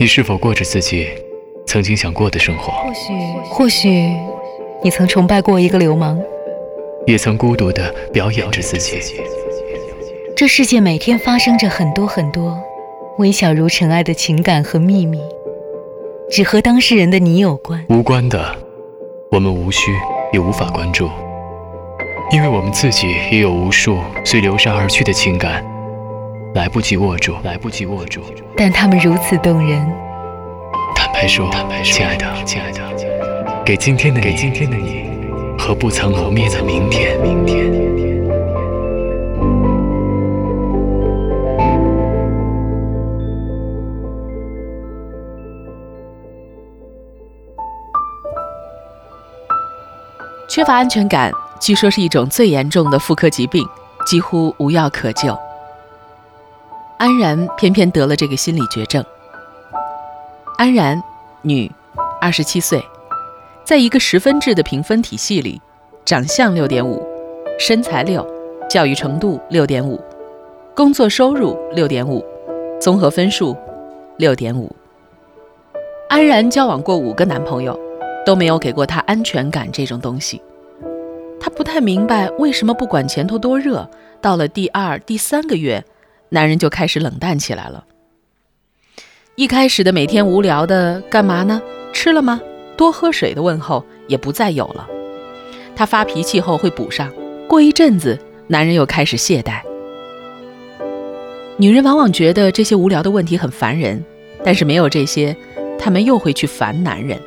你是否过着自己曾经想过的生活？或许，或许，你曾崇拜过一个流氓，也曾孤独地表演着自己。这世界每天发生着很多很多微小如尘埃的情感和秘密，只和当事人的你有关。无关的，我们无需也无法关注，因为我们自己也有无数随流沙而去的情感。来不及握住，来不及握住，但他们如此动人。坦白说，亲爱的，亲爱的，给今天的你，给今天的你，和不曾磨灭的明天，明天。缺乏安全感，据说是一种最严重的妇科疾病，几乎无药可救。安然偏偏得了这个心理绝症。安然，女，二十七岁，在一个十分制的评分体系里，长相六点五，身材六，教育程度六点五，工作收入六点五，综合分数六点五。安然交往过五个男朋友，都没有给过她安全感这种东西。她不太明白为什么不管前头多热，到了第二、第三个月。男人就开始冷淡起来了。一开始的每天无聊的干嘛呢？吃了吗？多喝水的问候也不再有了。他发脾气后会补上。过一阵子，男人又开始懈怠。女人往往觉得这些无聊的问题很烦人，但是没有这些，他们又会去烦男人。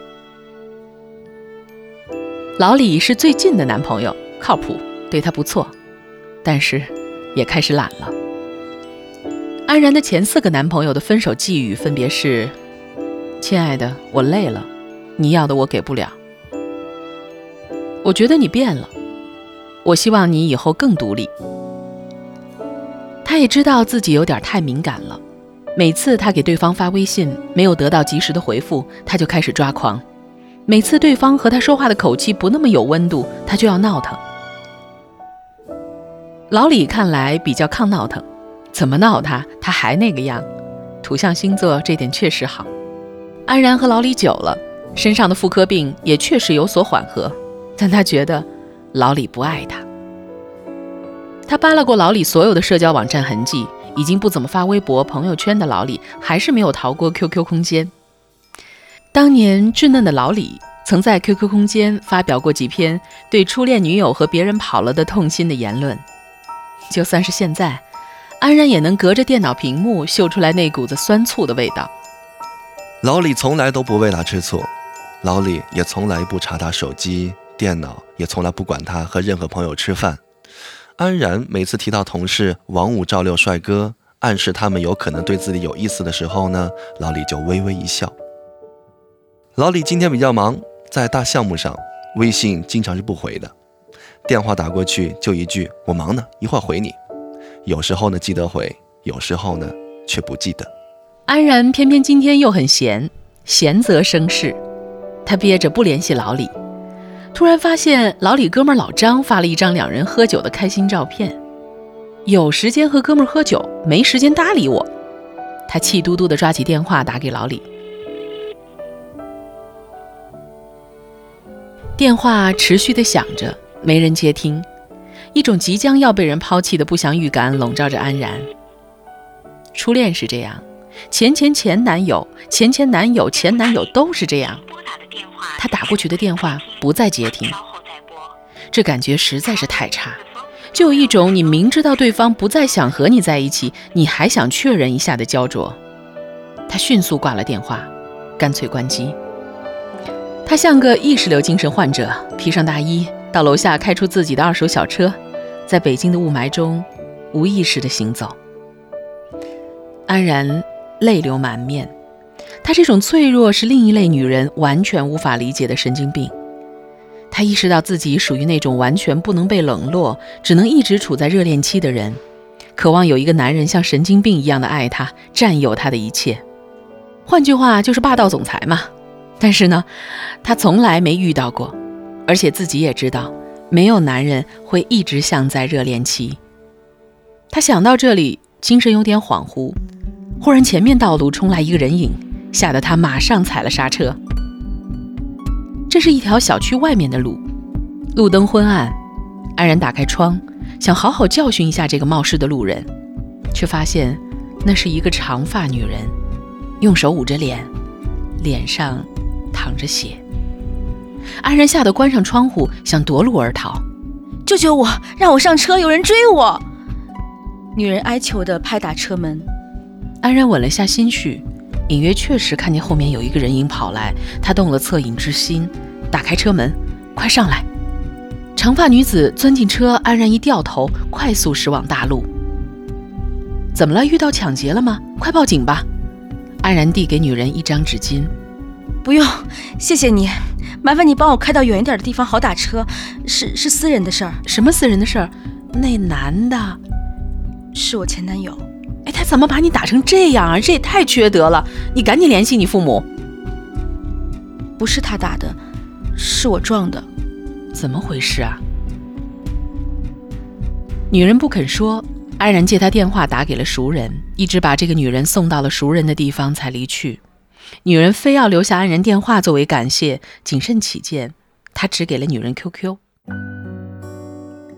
老李是最近的男朋友，靠谱，对她不错，但是也开始懒了。安然的前四个男朋友的分手寄语分别是：“亲爱的，我累了，你要的我给不了。我觉得你变了，我希望你以后更独立。”他也知道自己有点太敏感了，每次他给对方发微信没有得到及时的回复，他就开始抓狂；每次对方和他说话的口气不那么有温度，他就要闹腾。老李看来比较抗闹腾。怎么闹他，他还那个样。土象星座这点确实好。安然和老李久了，身上的妇科病也确实有所缓和，但他觉得老李不爱他。他扒拉过老李所有的社交网站痕迹，已经不怎么发微博、朋友圈的老李，还是没有逃过 QQ 空间。当年稚嫩的老李，曾在 QQ 空间发表过几篇对初恋女友和别人跑了的痛心的言论。就算是现在。安然也能隔着电脑屏幕嗅出来那股子酸醋的味道。老李从来都不为他吃醋，老李也从来不查他手机、电脑，也从来不管他和任何朋友吃饭。安然每次提到同事王五、赵六帅哥，暗示他们有可能对自己有意思的时候呢，老李就微微一笑。老李今天比较忙，在大项目上，微信经常是不回的，电话打过去就一句“我忙呢，一会儿回你”。有时候呢记得回，有时候呢却不记得。安然偏偏今天又很闲，闲则生事。他憋着不联系老李，突然发现老李哥们老张发了一张两人喝酒的开心照片。有时间和哥们喝酒，没时间搭理我。他气嘟嘟地抓起电话打给老李。电话持续地响着，没人接听。一种即将要被人抛弃的不祥预感笼罩着安然。初恋是这样，前前前男友、前前男友、前男友都是这样。他打过去的电话不再接听，这感觉实在是太差，就有一种你明知道对方不再想和你在一起，你还想确认一下的焦灼。他迅速挂了电话，干脆关机。他像个意识流精神患者，披上大衣。到楼下开出自己的二手小车，在北京的雾霾中无意识地行走。安然泪流满面，她这种脆弱是另一类女人完全无法理解的神经病。她意识到自己属于那种完全不能被冷落，只能一直处在热恋期的人，渴望有一个男人像神经病一样的爱她，占有她的一切。换句话就是霸道总裁嘛。但是呢，她从来没遇到过。而且自己也知道，没有男人会一直像在热恋期。他想到这里，精神有点恍惚。忽然，前面道路冲来一个人影，吓得他马上踩了刹车。这是一条小区外面的路，路灯昏暗。安然打开窗，想好好教训一下这个冒失的路人，却发现那是一个长发女人，用手捂着脸，脸上淌着血。安然吓得关上窗户，想夺路而逃。救救我！让我上车，有人追我！女人哀求地拍打车门。安然稳了下心绪，隐约确实看见后面有一个人影跑来，他动了恻隐之心，打开车门：“快上来！”长发女子钻进车，安然一掉头，快速驶往大路。怎么了？遇到抢劫了吗？快报警吧！安然递给女人一张纸巾。不用，谢谢你。麻烦你帮我开到远一点的地方，好打车。是是私人的事儿。什么私人的事儿？那男的，是我前男友。哎，他怎么把你打成这样啊？这也太缺德了！你赶紧联系你父母。不是他打的，是我撞的。怎么回事啊？女人不肯说。安然借他电话打给了熟人，一直把这个女人送到了熟人的地方才离去。女人非要留下安然电话作为感谢，谨慎起见，他只给了女人 QQ。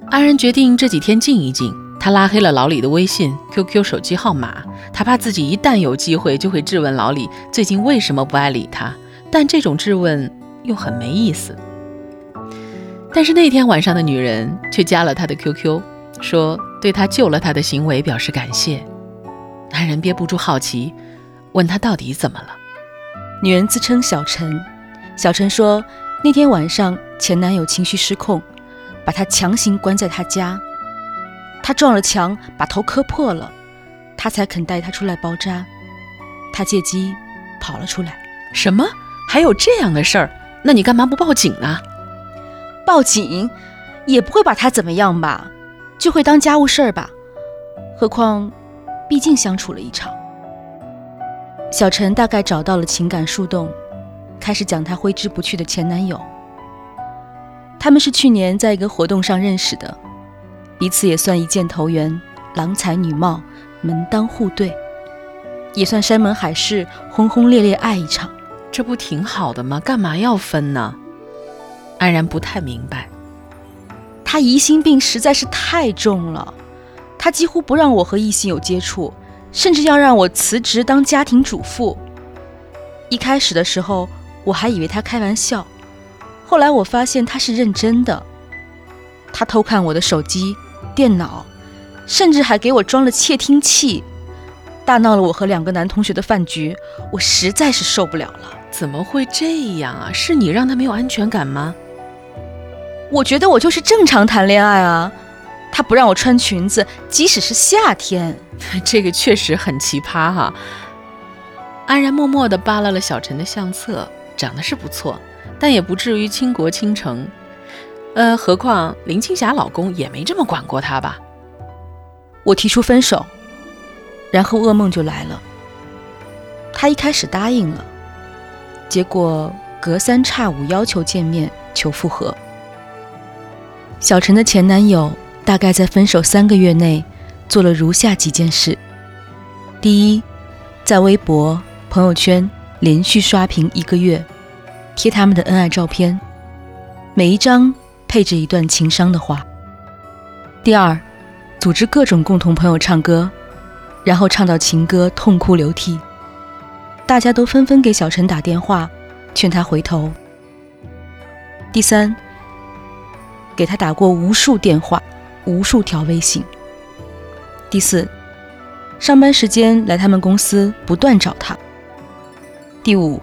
安然决定这几天静一静，他拉黑了老李的微信、QQ 手机号码，他怕自己一旦有机会就会质问老李最近为什么不爱理他，但这种质问又很没意思。但是那天晚上的女人却加了他的 QQ，说对他救了他的行为表示感谢。安然憋不住好奇，问他到底怎么了。女人自称小陈，小陈说那天晚上前男友情绪失控，把她强行关在他家，他撞了墙，把头磕破了，他才肯带她出来包扎，他借机跑了出来。什么？还有这样的事儿？那你干嘛不报警呢？报警也不会把他怎么样吧？就会当家务事儿吧？何况，毕竟相处了一场。小陈大概找到了情感树洞，开始讲她挥之不去的前男友。他们是去年在一个活动上认识的，彼此也算一见投缘，郎才女貌，门当户对，也算山盟海誓，轰轰烈烈爱一场。这不挺好的吗？干嘛要分呢？安然不太明白，他疑心病实在是太重了，他几乎不让我和异性有接触。甚至要让我辞职当家庭主妇。一开始的时候，我还以为他开玩笑，后来我发现他是认真的。他偷看我的手机、电脑，甚至还给我装了窃听器，大闹了我和两个男同学的饭局。我实在是受不了了。怎么会这样啊？是你让他没有安全感吗？我觉得我就是正常谈恋爱啊。他不让我穿裙子，即使是夏天，这个确实很奇葩哈。安然默默地扒拉了小陈的相册，长得是不错，但也不至于倾国倾城。呃，何况林青霞老公也没这么管过她吧？我提出分手，然后噩梦就来了。他一开始答应了，结果隔三差五要求见面求复合。小陈的前男友。大概在分手三个月内，做了如下几件事：第一，在微博、朋友圈连续刷屏一个月，贴他们的恩爱照片，每一张配着一段情伤的话；第二，组织各种共同朋友唱歌，然后唱到情歌痛哭流涕，大家都纷纷给小陈打电话，劝他回头；第三，给他打过无数电话。无数条微信。第四，上班时间来他们公司不断找他。第五，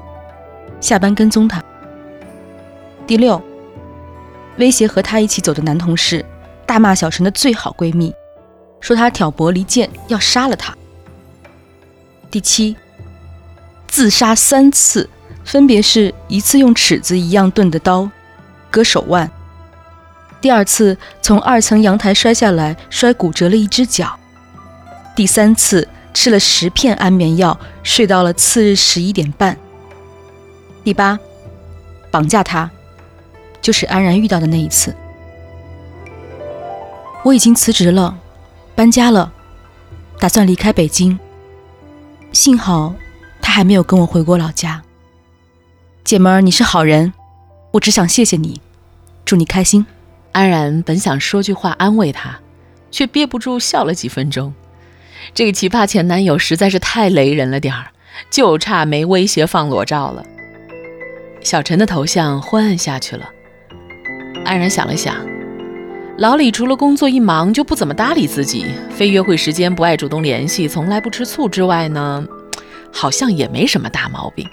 下班跟踪他。第六，威胁和他一起走的男同事，大骂小陈的最好闺蜜，说他挑拨离间，要杀了他。第七，自杀三次，分别是一次用尺子一样钝的刀割手腕。第二次从二层阳台摔下来，摔骨折了一只脚。第三次吃了十片安眠药，睡到了次日十一点半。第八，绑架他，就是安然遇到的那一次。我已经辞职了，搬家了，打算离开北京。幸好他还没有跟我回过老家。姐们儿，你是好人，我只想谢谢你，祝你开心。安然本想说句话安慰他，却憋不住笑了几分钟。这个奇葩前男友实在是太雷人了点儿，就差没威胁放裸照了。小陈的头像昏暗下去了。安然想了想，老李除了工作一忙就不怎么搭理自己，非约会时间不爱主动联系，从来不吃醋之外呢，好像也没什么大毛病。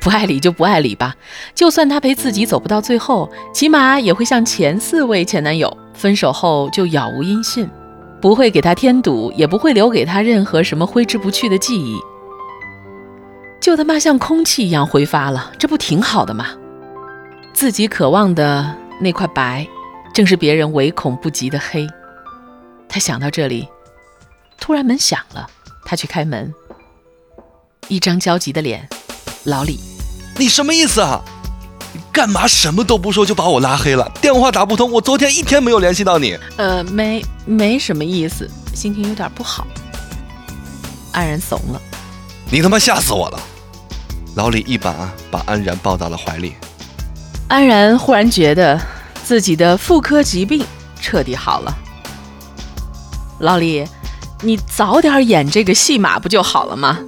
不爱理就不爱理吧，就算他陪自己走不到最后，起码也会像前四位前男友分手后就杳无音信，不会给他添堵，也不会留给他任何什么挥之不去的记忆。就他妈像空气一样挥发了，这不挺好的吗？自己渴望的那块白，正是别人唯恐不及的黑。他想到这里，突然门响了，他去开门，一张焦急的脸，老李。你什么意思啊？你干嘛什么都不说就把我拉黑了？电话打不通，我昨天一天没有联系到你。呃，没没什么意思，心情有点不好。安然怂了。你他妈吓死我了！老李一把把安然抱到了怀里。安然忽然觉得自己的妇科疾病彻底好了。老李，你早点演这个戏码不就好了吗？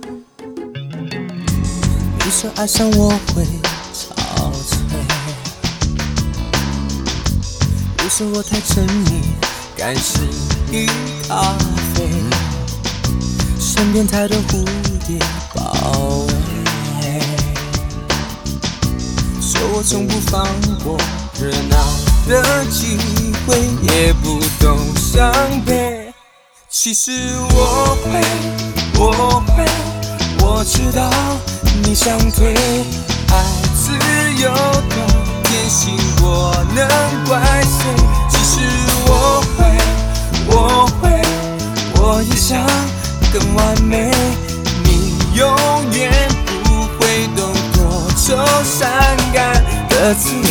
说爱上我会憔悴，你说我太沉迷感时与咖啡，身边太多蝴蝶包围，说我从不放过热闹的机会，也不懂伤悲。其实我会，我会，我知道。你想退，爱自由的天性，我能怪谁？其实我会，我会，我也想更完美。你永远不会懂多愁善感的滋味，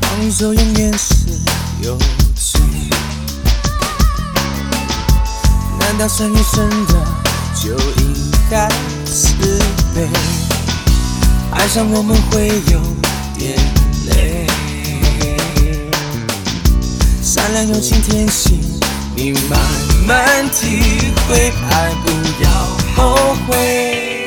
双手永远是有罪。难道深越深的？就应该慈悲，爱上我们会有点累。善良、有情、天性，你慢慢体会，爱不要后悔。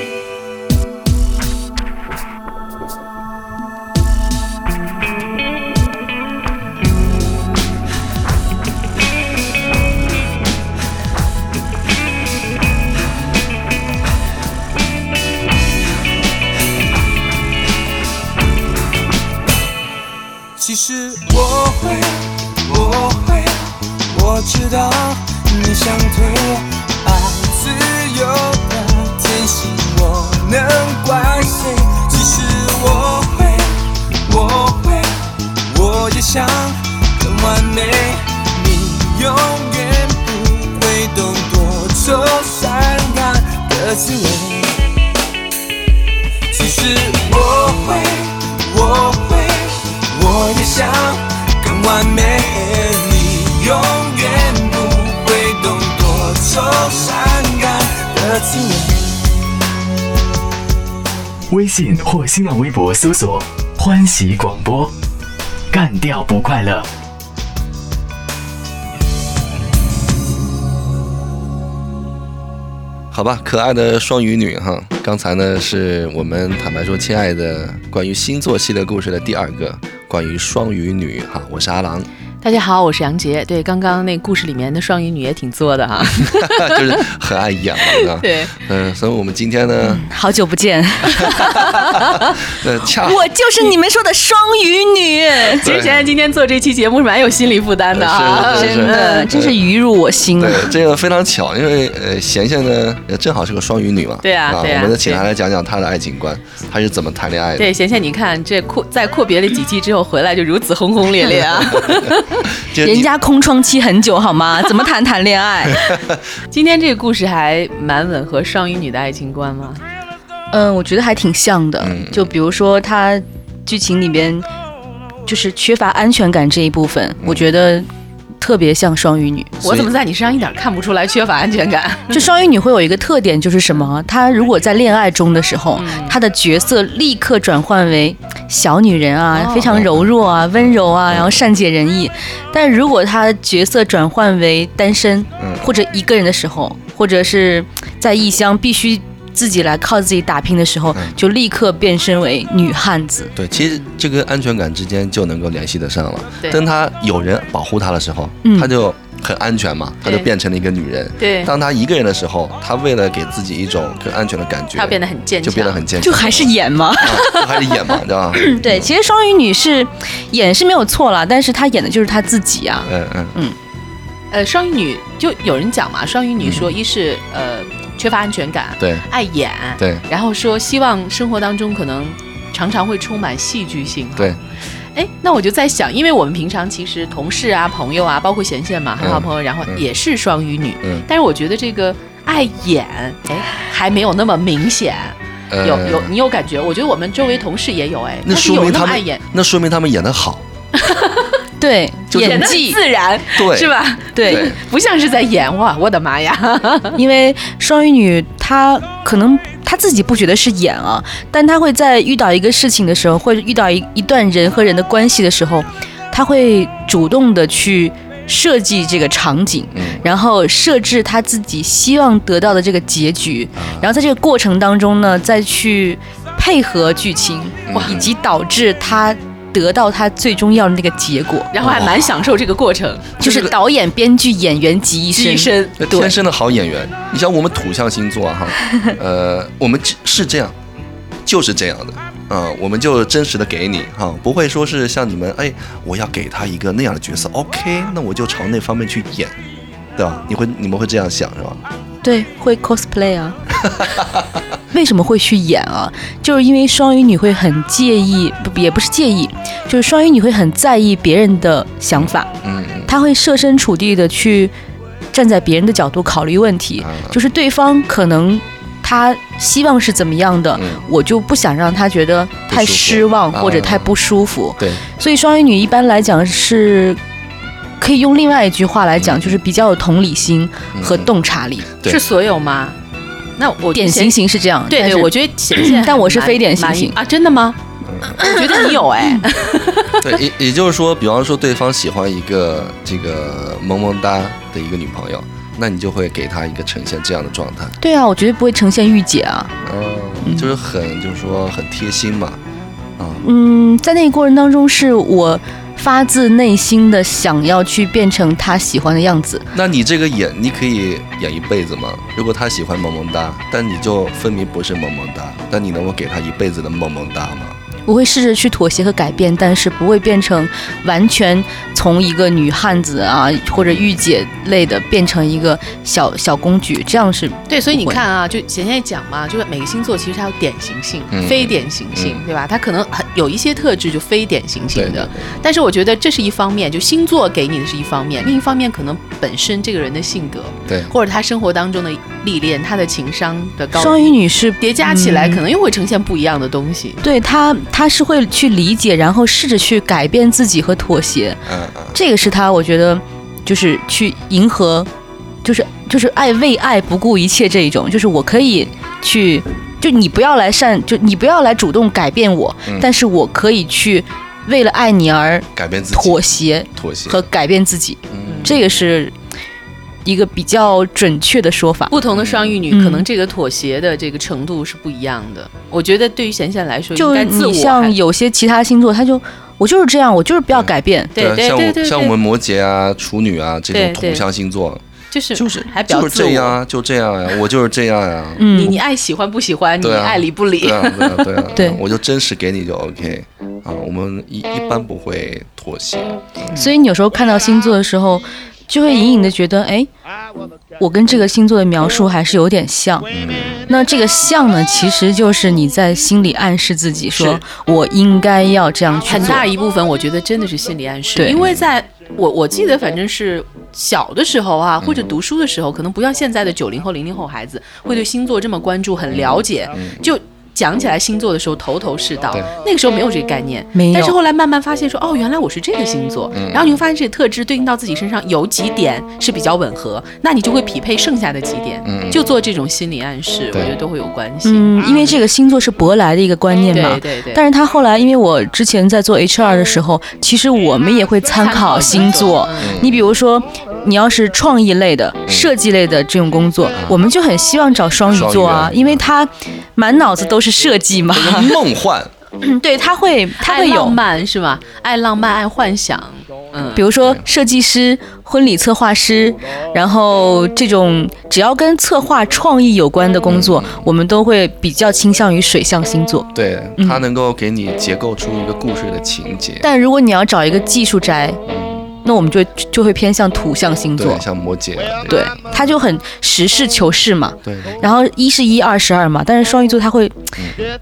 其实我会，我会。我也想更完美，你永远不会懂多愁善感的滋味。微信或新浪微博搜索“欢喜广播”，干掉不快乐。好吧，可爱的双鱼女哈，刚才呢是我们坦白说，亲爱的，关于星座系列故事的第二个。关于双鱼女哈，我是阿郎。大家好，我是杨杰。对，刚刚那故事里面的双鱼女也挺作的哈，就是很爱演嘛。对，嗯，所以我们今天呢，好久不见。那恰我就是你们说的双鱼女。其实现在今天做这期节目是蛮有心理负担的啊，真的，真是鱼入我心了。对，这个非常巧，因为呃，贤贤呢正好是个双鱼女嘛。对啊，对啊。我们就请她来讲讲她的爱情观，她是怎么谈恋爱的。对，贤贤，你看这阔在阔别了几期之后回来就如此轰轰烈烈啊。人家空窗期很久好吗？怎么谈谈恋爱？今天这个故事还蛮吻合双鱼女的爱情观吗？嗯，我觉得还挺像的。就比如说，他剧情里边就是缺乏安全感这一部分，我觉得特别像双鱼女。我怎么在你身上一点看不出来缺乏安全感？就双鱼女会有一个特点，就是什么？她如果在恋爱中的时候，她的角色立刻转换为小女人啊，非常柔弱啊、温柔啊，然后善解人意。但如果她角色转换为单身或者一个人的时候，或者是在异乡必须。自己来靠自己打拼的时候，就立刻变身为女汉子。对，其实这个安全感之间就能够联系得上了。对，当他有人保护他的时候，他就很安全嘛，他就变成了一个女人。对，当他一个人的时候，他为了给自己一种更安全的感觉，他变得很坚强，就变得很坚强，就还是演嘛，还是演嘛，对吧？对，其实双鱼女是演是没有错了，但是她演的就是她自己啊。嗯嗯嗯。呃，双鱼女就有人讲嘛，双鱼女说一是呃。缺乏安全感，对，爱演，对，然后说希望生活当中可能常常会充满戏剧性，对。哎，那我就在想，因为我们平常其实同事啊、朋友啊，包括贤贤嘛，很好朋友，然后也是双鱼女，嗯，但是我觉得这个爱演，哎，还没有那么明显，有有你有感觉？我觉得我们周围同事也有，哎，那说明他们，那说明他们演的好。对，演技自然，对，是吧？对，不像是在演哇！我的妈呀！因为双鱼女她可能她自己不觉得是演啊，但她会在遇到一个事情的时候，或者遇到一一段人和人的关系的时候，她会主动的去设计这个场景，然后设置她自己希望得到的这个结局，然后在这个过程当中呢，再去配合剧情，以及导致她。得到他最终要的那个结果，然后还蛮享受这个过程，就是导演、编剧、演员集一身，天生的好演员。你像我们土象星座哈，呃，我们是这样，就是这样的，嗯，我们就真实的给你哈，不会说是像你们，哎，我要给他一个那样的角色，OK，那我就朝那方面去演，对吧？你会你们会这样想是吧？对，会 cosplay 啊。为什么会去演啊？就是因为双鱼女会很介意，不也不是介意，就是双鱼女会很在意别人的想法。嗯，她会设身处地的去站在别人的角度考虑问题。就是对方可能他希望是怎么样的，我就不想让他觉得太失望或者太不舒服。对，所以双鱼女一般来讲是可以用另外一句话来讲，就是比较有同理心和洞察力。是所有吗？那我典型型是这样，对对，我觉得显现，但我是非典型型啊，真的吗？我觉得你有哎。对，也也就是说，比方说对方喜欢一个这个萌萌哒的一个女朋友，那你就会给她一个呈现这样的状态。对啊，我绝对不会呈现御姐啊。嗯，就是很就是说很贴心嘛。啊，嗯，在那个过程当中是我。发自内心的想要去变成他喜欢的样子，那你这个演，你可以演一辈子吗？如果他喜欢萌萌哒，但你就分明不是萌萌哒，那你能够给他一辈子的萌萌哒吗？我会试着去妥协和改变，但是不会变成完全从一个女汉子啊或者御姐类的变成一个小小公举，这样是对。所以你看啊，就贤贤讲嘛，就是每个星座其实它有典型性、非典型性，对吧？它可能很有一些特质就非典型性的。但是我觉得这是一方面，就星座给你的是一方面，另一方面可能本身这个人的性格，对，或者他生活当中的历练，他的情商的高。双鱼女是叠加起来，可能又会呈现不一样的东西。对他。他是会去理解，然后试着去改变自己和妥协，嗯嗯，这个是他，我觉得就是去迎合，就是就是爱为爱不顾一切这一种，就是我可以去，就你不要来善，就你不要来主动改变我，但是我可以去为了爱你而改变自己，妥协，妥协。和改变自己，嗯，这个是。一个比较准确的说法，不同的双鱼女可能这个妥协的这个程度是不一样的。我觉得对于贤贤来说，就你像有些其他星座，他就我就是这样，我就是不要改变。对对对对，像我们摩羯啊、处女啊这种土象星座，就是就是还比较这样啊，就这样呀，我就是这样呀。嗯你你爱喜欢不喜欢，你爱理不理。对啊对啊对啊，对 我就真实给你就 OK 啊。我们一一般不会妥协。所以你有时候看到星座的时候。就会隐隐的觉得，哎，我跟这个星座的描述还是有点像。那这个像呢，其实就是你在心里暗示自己，说我应该要这样去做。很大一部分，我觉得真的是心理暗示。对，因为在我我记得，反正是小的时候啊，或者读书的时候，可能不像现在的九零后、零零后孩子会对星座这么关注、很了解。就讲起来星座的时候头头是道，那个时候没有这个概念。没有但是后来慢慢发现说，哦，原来我是这个星座，嗯然后你会发现这个特质对应到自己身上有几点是比较吻合，那你就会匹配剩下的几点，嗯就做这种心理暗示，我觉得都会有关系。嗯，因为这个星座是舶来的一个观念嘛对。对对，但是他后来，因为我之前在做 HR 的时候，其实我们也会参考星座。嗯你比如说，你要是创意类的、设计类的这种工作，我们就很希望找双鱼座啊，因为他满脑子都是设计嘛。梦幻，嗯，对，他会他浪会有，漫是吧？爱浪漫，爱幻想，嗯，比如说设计师、婚礼策划师，然后这种只要跟策划创意有关的工作，我们都会比较倾向于水象星座。对，嗯。它能够给你结构出一个故事的情节。但如果你要找一个技术宅，那我们就就会偏向土象星座对，。像摩羯啊，对，他就很实事求是嘛。对对然后一是一，二是二嘛。但是双鱼座他会，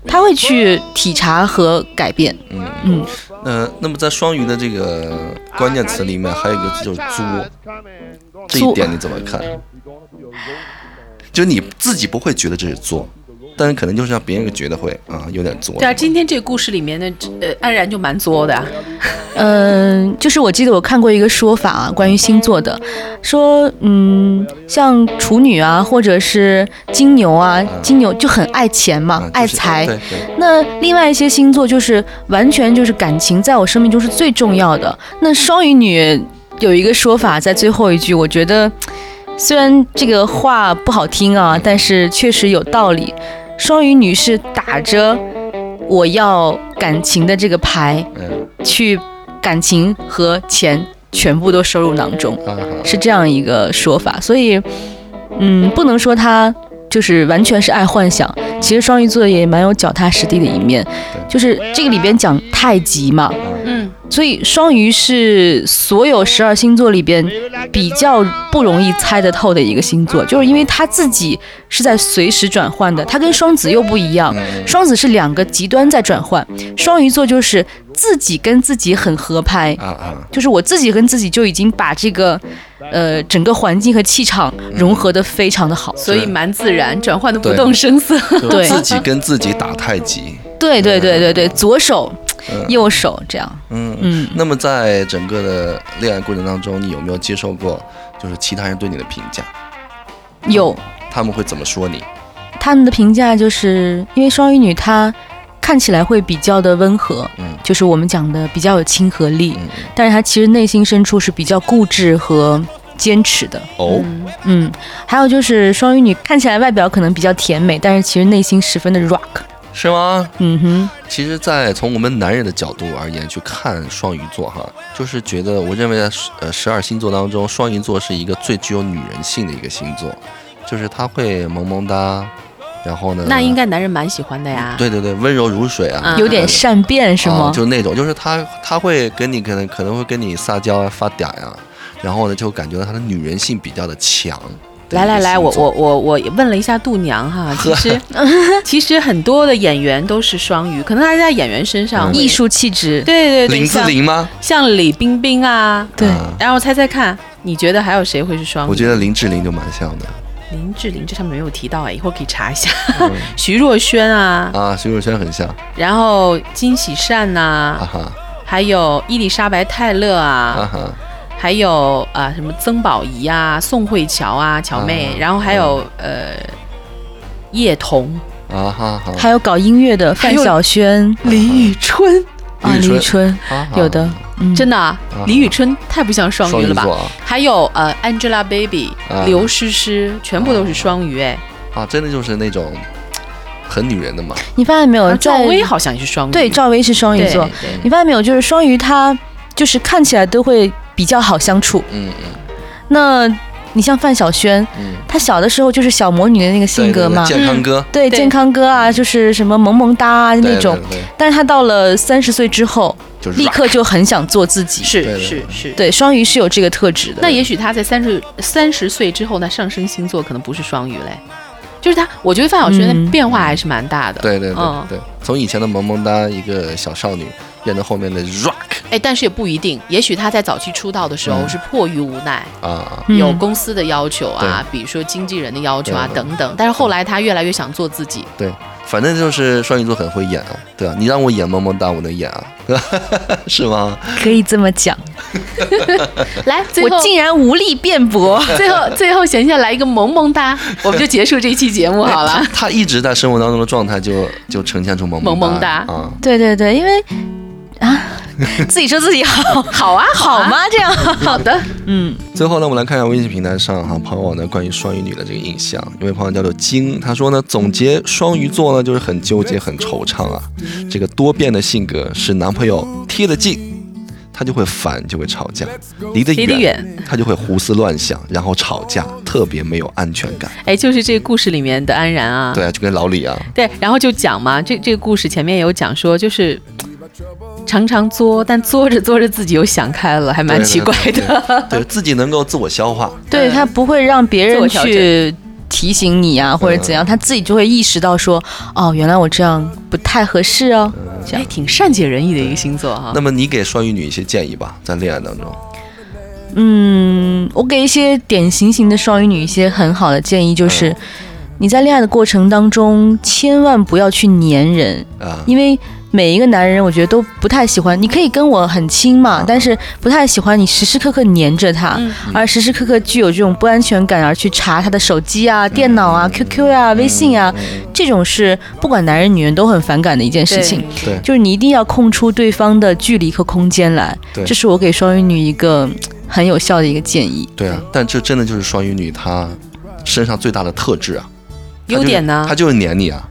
他会去体察和改变。嗯嗯，呃，那么在双鱼的这个关键词里面，还有一个字就是作，这一点你怎么看？就你自己不会觉得这是作，但是可能就是让别人觉得会啊有点作。对啊，今天这个故事里面的呃安然就蛮作的啊，嗯，就是我记得我看过一个说法啊，关于星座的，说嗯，像处女啊，或者是金牛啊，金牛就很爱钱嘛，啊就是爱财。对对，那另外一些星座就是完全就是感情在我生命中是最重要的。那双鱼女有一个说法，在最后一句，我觉得虽然这个话不好听啊，但是确实有道理。双鱼女是打着我要感情的这个牌，嗯去感情和钱全部都收入囊中，是这样一个说法。所以，嗯，不能说他就是完全是爱幻想。其实双鱼座也蛮有脚踏实地的一面，就是这个里边讲太极嘛，嗯，所以双鱼是所有十二星座里边比较不容易猜得透的一个星座，就是因为他自己是在随时转换的，他跟双子又不一样，嗯双子是两个极端在转换，双鱼座就是自己跟自己很合拍，啊啊，就是我自己跟自己就已经把这个，呃，整个环境和气场融合的非常的好。所以蛮自然，转换的不动声色。就 对自己跟自己打太极。对对对对对，左手、右手这样。嗯嗯那么在整个的恋爱过程当中，你有没有接受过就是其他人对你的评价？有他们会怎么说你？他们的评价就是因为双鱼女她看起来会比较的温和，嗯就是我们讲的比较有亲和力，嗯但是她其实内心深处是比较固执和坚持的。哦，嗯，还有就是双鱼女看起来外表可能比较甜美，但是其实内心十分的 rock。是吗？嗯哼，其实，在从我们男人的角度而言去看双鱼座哈，就是觉得我认为在十呃十二星座当中，双鱼座是一个最具有女人性的一个星座，就是他会萌萌哒，然后呢，那应该男人蛮喜欢的呀。对对对，温柔如水啊，嗯有点善变是吗？啊就那种，就是他他会跟你可能可能会跟你撒娇啊发嗲呀、然后呢就感觉到他的女人性比较的强。来来来，我我我我我问了一下度娘哈，其 实其实很多的演员都是双鱼，可能还是在演员身上嗯。艺术气质，对对对，林志像玲吗？像李冰冰啊，对。啊然后猜猜看，你觉得还有谁会是双鱼？我觉得林志玲就蛮像的。林志玲这上面没有提到哎，一会儿可以查一下。嗯。徐若瑄啊，啊，徐若瑄很像，然后金喜善呐、哈哈还有伊丽莎白泰勒哈啊，哈，还有啊、什么曾宝仪啊、宋慧乔啊、乔妹，啊然后还有、呃叶童、啊哈哈，还有搞音乐的范晓萱。李宇春，啊，李宇春。啊有的，嗯，真的、啊，李宇春太不像双鱼了吧？还有呃 Angelababy、啊。刘诗诗，全部都是双鱼哎。啊，真的就是那种很女人的嘛。你发现没有，啊赵薇好像也是双鱼，对赵薇是双鱼座，你发现没有？就是双鱼，她就是看起来都会比较好相处。嗯嗯。那你像范晓萱，嗯，她小的时候就是小魔女的那个性格嘛，对对对健康哥。对对。健康哥啊，就是什么萌萌哒啊那种。对对对。但是她到了三十岁之后，就是立刻就很想做自己。是是是。对，双鱼是有这个特质的。那也许他在三十三十岁之后，那上升星座可能不是双鱼嘞，就是他，我觉得范晓萱嗯。的变化还是蛮大的。对对对嗯。对，从以前的萌萌哒一个小少女，变成后面的 rock 哎，但是也不一定，也许他在早期出道的时候嗯是迫于无奈，啊，嗯有公司的要求啊，比如说经纪人的要求啊等等，但是后来他越来越想做自己。对，反正就是双鱼座很会演啊，对啊、你让我演萌萌哒，我能演啊，是吗？可以这么讲，来，最后我竟然无力辩驳。最后最后闲下来一个萌萌哒，我们就结束这一期节目好了。他一直在生活当中的状态就就呈现出萌萌萌哒哒啊。对对对，因为啊，自己说自己好，好啊，啊？好吗？这样，好的，嗯，最后呢，我们来看一下微信平台上哈朋友呢关于双鱼女的这个印象。一位朋友叫做金，他说呢，总结双鱼座呢就是很纠结、很惆怅啊。这个多变的性格使男朋友贴得近，他就会烦，就会吵架；离得远远，他就会胡思乱想，然后吵架，特别没有安全感。哎，就是这个故事里面的安然啊，对啊，就跟老李啊，对，然后就讲嘛，这这个故事前面也有讲说，就是常常作，但作着作着自己又想开了，还蛮奇怪的。对对对自己能够自我消化。对他不会让别人去提醒你啊，或者怎样，他自己就会意识到说，哦，原来我这样不太合适哦。这哎，样，挺善解人意的一个星座哈。那么你给双鱼女一些建议吧，在恋爱当中。嗯，我给一些典型型的双鱼女一些很好的建议，就是你在恋爱的过程当中，千万不要去粘人，啊，因为每一个男人我觉得都不太喜欢。你可以跟我很亲嘛，但是不太喜欢你时时刻刻黏着他，嗯。而时时刻刻具有这种不安全感，而去查他的手机啊、电脑啊、QQ 啊、微信啊，这种是不管男人女人都很反感的一件事情。对。就是你一定要空出对方的距离和空间来，对。这是我给双鱼女一个嗯很有效的一个建议。对啊，但这真的就是双鱼女她身上最大的特质啊。优点呢？她就是黏你啊，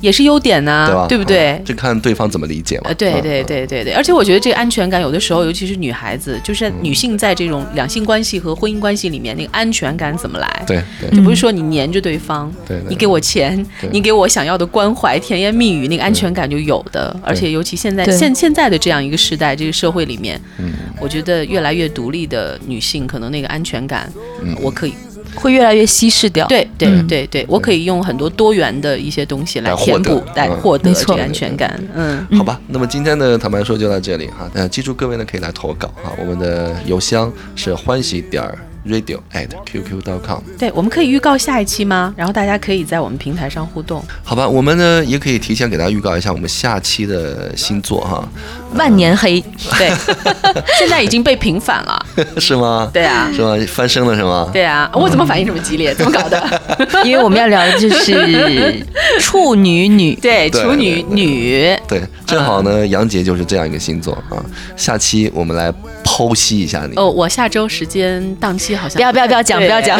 也是优点呢，对吧？对不对嗯？就看对方怎么理解嘛。呃，对嗯对。对对对，而且我觉得这个安全感，有的时候，尤其是女孩子，就是女性在这种两性关系和婚姻关系里面，那个安全感怎么来？对对就不是说你黏着对方，你给我钱，你给我想要的关怀、甜言蜜语，那个安全感就有的。而且尤其现在现现在的这样一个时代，这个社会里面，嗯我觉得越来越独立的女性，可能那个安全感，嗯我可以，会越来越稀释掉。对对嗯对对，我可以用很多多元的一些东西来填补，来嗯获得这个安全感。嗯，好吧，那么今天的坦白说就到这里哈。呃，记住各位呢可以来投稿哈，我们的邮箱是欢喜点儿 radio at qq.com。对，我们可以预告下一期吗？然后大家可以在我们平台上互动。好吧，我们呢也可以提前给大家预告一下我们下期的星座哈，万年黑，对，现在已经被平反了。是吗？对啊，是吗？翻身了是吗？对啊，我怎么反应这么激烈？怎么搞的？因为我们要聊的就是处女女。对，处女女，对，正好呢，杨杰就是这样一个星座啊。下期我们来剖析一下你。哦，我下周时间档期好像不要不要不要讲，不要讲。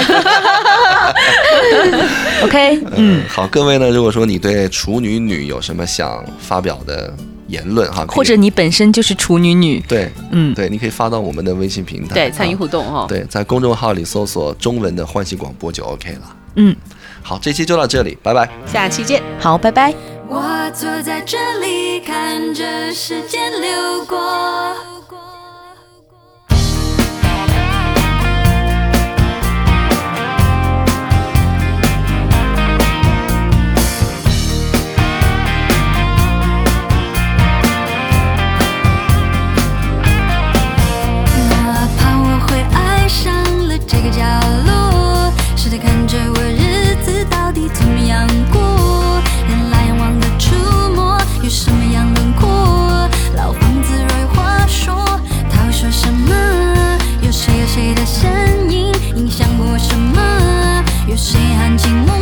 OK，嗯，好，各位呢，如果说你对处女女有什么想发表的言论哈，或者你本身就是处女女，对嗯，对，你可以发到我们的微信平台，对参与啊互动哦。对，在公众号里搜索中文的欢喜广播就 OK 了。嗯，好，这期就到这里，拜拜。下期见。好，拜拜。我坐在这里看着时间流过。角落，试着看着我日子到底怎么样过，人来人往的触摸有什么样轮廓？老房子若有话说，他会说什么？有谁有谁的身影影响过什么？有谁含情默